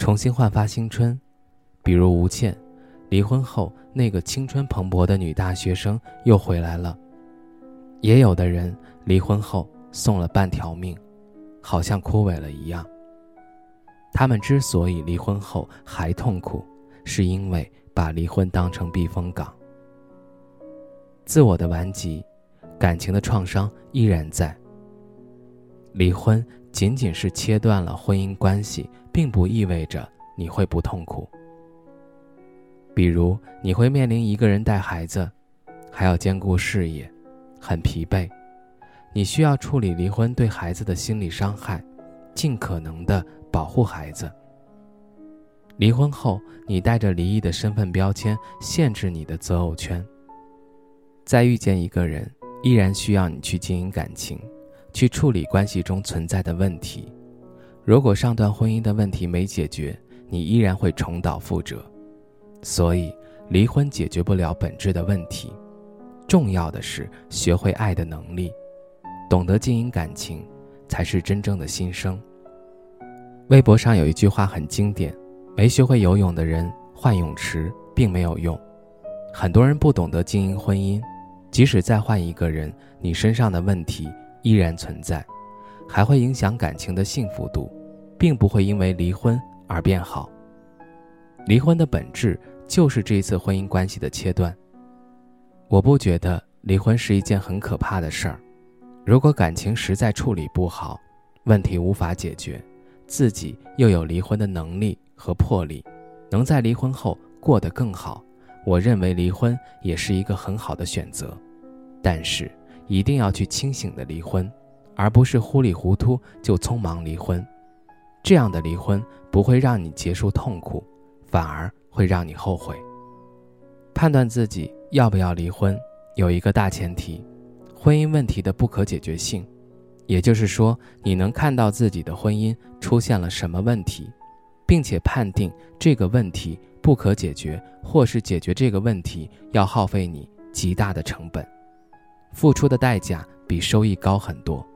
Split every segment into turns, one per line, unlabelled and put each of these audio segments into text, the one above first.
重新焕发青春，比如吴倩，离婚后那个青春蓬勃的女大学生又回来了。也有的人离婚后送了半条命，好像枯萎了一样。他们之所以离婚后还痛苦，是因为把离婚当成避风港。自我的顽疾，感情的创伤依然在。离婚。仅仅是切断了婚姻关系，并不意味着你会不痛苦。比如，你会面临一个人带孩子，还要兼顾事业，很疲惫。你需要处理离婚对孩子的心理伤害，尽可能的保护孩子。离婚后，你带着离异的身份标签，限制你的择偶圈。再遇见一个人，依然需要你去经营感情。去处理关系中存在的问题。如果上段婚姻的问题没解决，你依然会重蹈覆辙。所以，离婚解决不了本质的问题。重要的是学会爱的能力，懂得经营感情，才是真正的新生。微博上有一句话很经典：没学会游泳的人换泳池并没有用。很多人不懂得经营婚姻，即使再换一个人，你身上的问题。依然存在，还会影响感情的幸福度，并不会因为离婚而变好。离婚的本质就是这一次婚姻关系的切断。我不觉得离婚是一件很可怕的事儿。如果感情实在处理不好，问题无法解决，自己又有离婚的能力和魄力，能在离婚后过得更好，我认为离婚也是一个很好的选择。但是。一定要去清醒的离婚，而不是糊里糊涂就匆忙离婚。这样的离婚不会让你结束痛苦，反而会让你后悔。判断自己要不要离婚，有一个大前提：婚姻问题的不可解决性。也就是说，你能看到自己的婚姻出现了什么问题，并且判定这个问题不可解决，或是解决这个问题要耗费你极大的成本。付出的代价比收益高很多。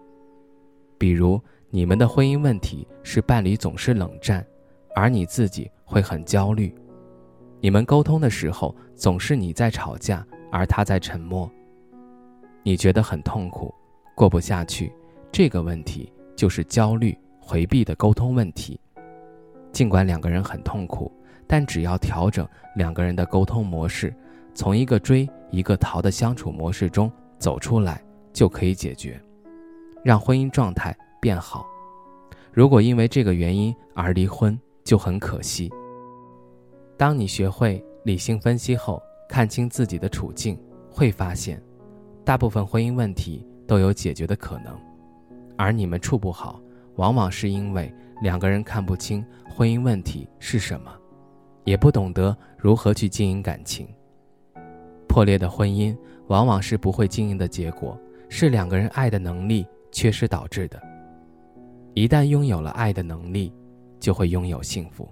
比如，你们的婚姻问题是伴侣总是冷战，而你自己会很焦虑；你们沟通的时候总是你在吵架，而他在沉默。你觉得很痛苦，过不下去。这个问题就是焦虑回避的沟通问题。尽管两个人很痛苦，但只要调整两个人的沟通模式，从一个追一个逃的相处模式中。走出来就可以解决，让婚姻状态变好。如果因为这个原因而离婚，就很可惜。当你学会理性分析后，看清自己的处境，会发现，大部分婚姻问题都有解决的可能。而你们处不好，往往是因为两个人看不清婚姻问题是什么，也不懂得如何去经营感情。破裂的婚姻。往往是不会经营的结果，是两个人爱的能力缺失导致的。一旦拥有了爱的能力，就会拥有幸福。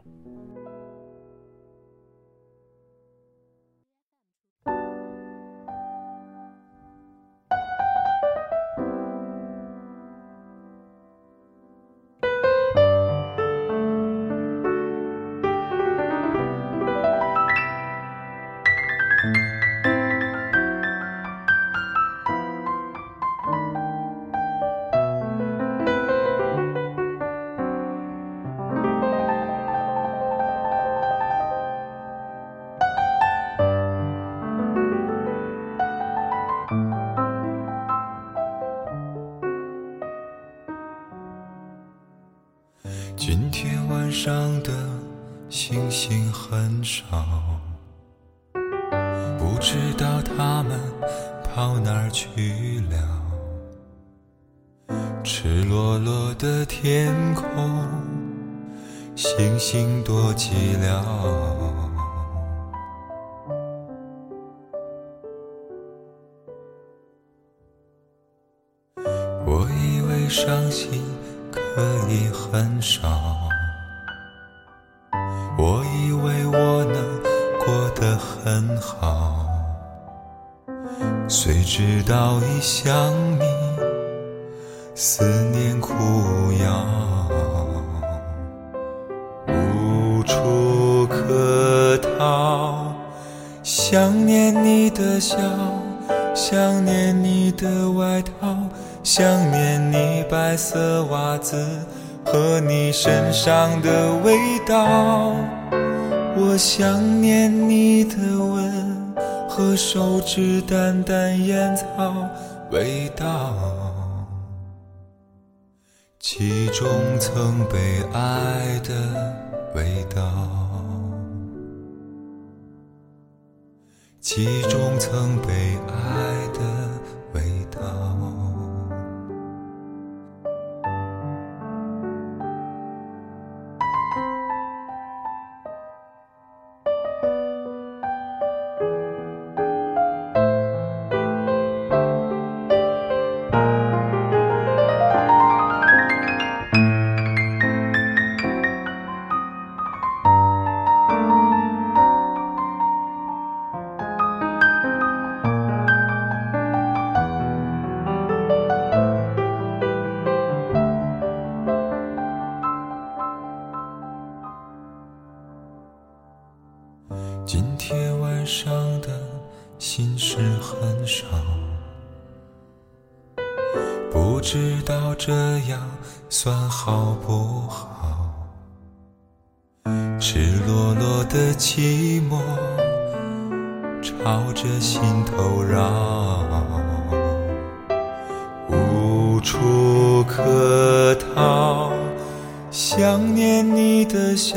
很少，不知道他们跑哪儿去了。赤裸裸的天空。星星多寂寥。我以为伤心可以很少，我以很好，谁知道一想你，思念苦药，无处可逃，想念你的笑，想念你的外套。想念你白色袜子和你身上的味道，我想念你的吻和手指淡淡烟草味道，其中曾被爱的味道，其中曾被爱今天晚上的心事很少，不知道这样算好不好？赤裸裸的寂寞朝着心头绕，无处可逃，想念你的笑。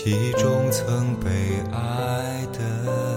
其中曾被爱的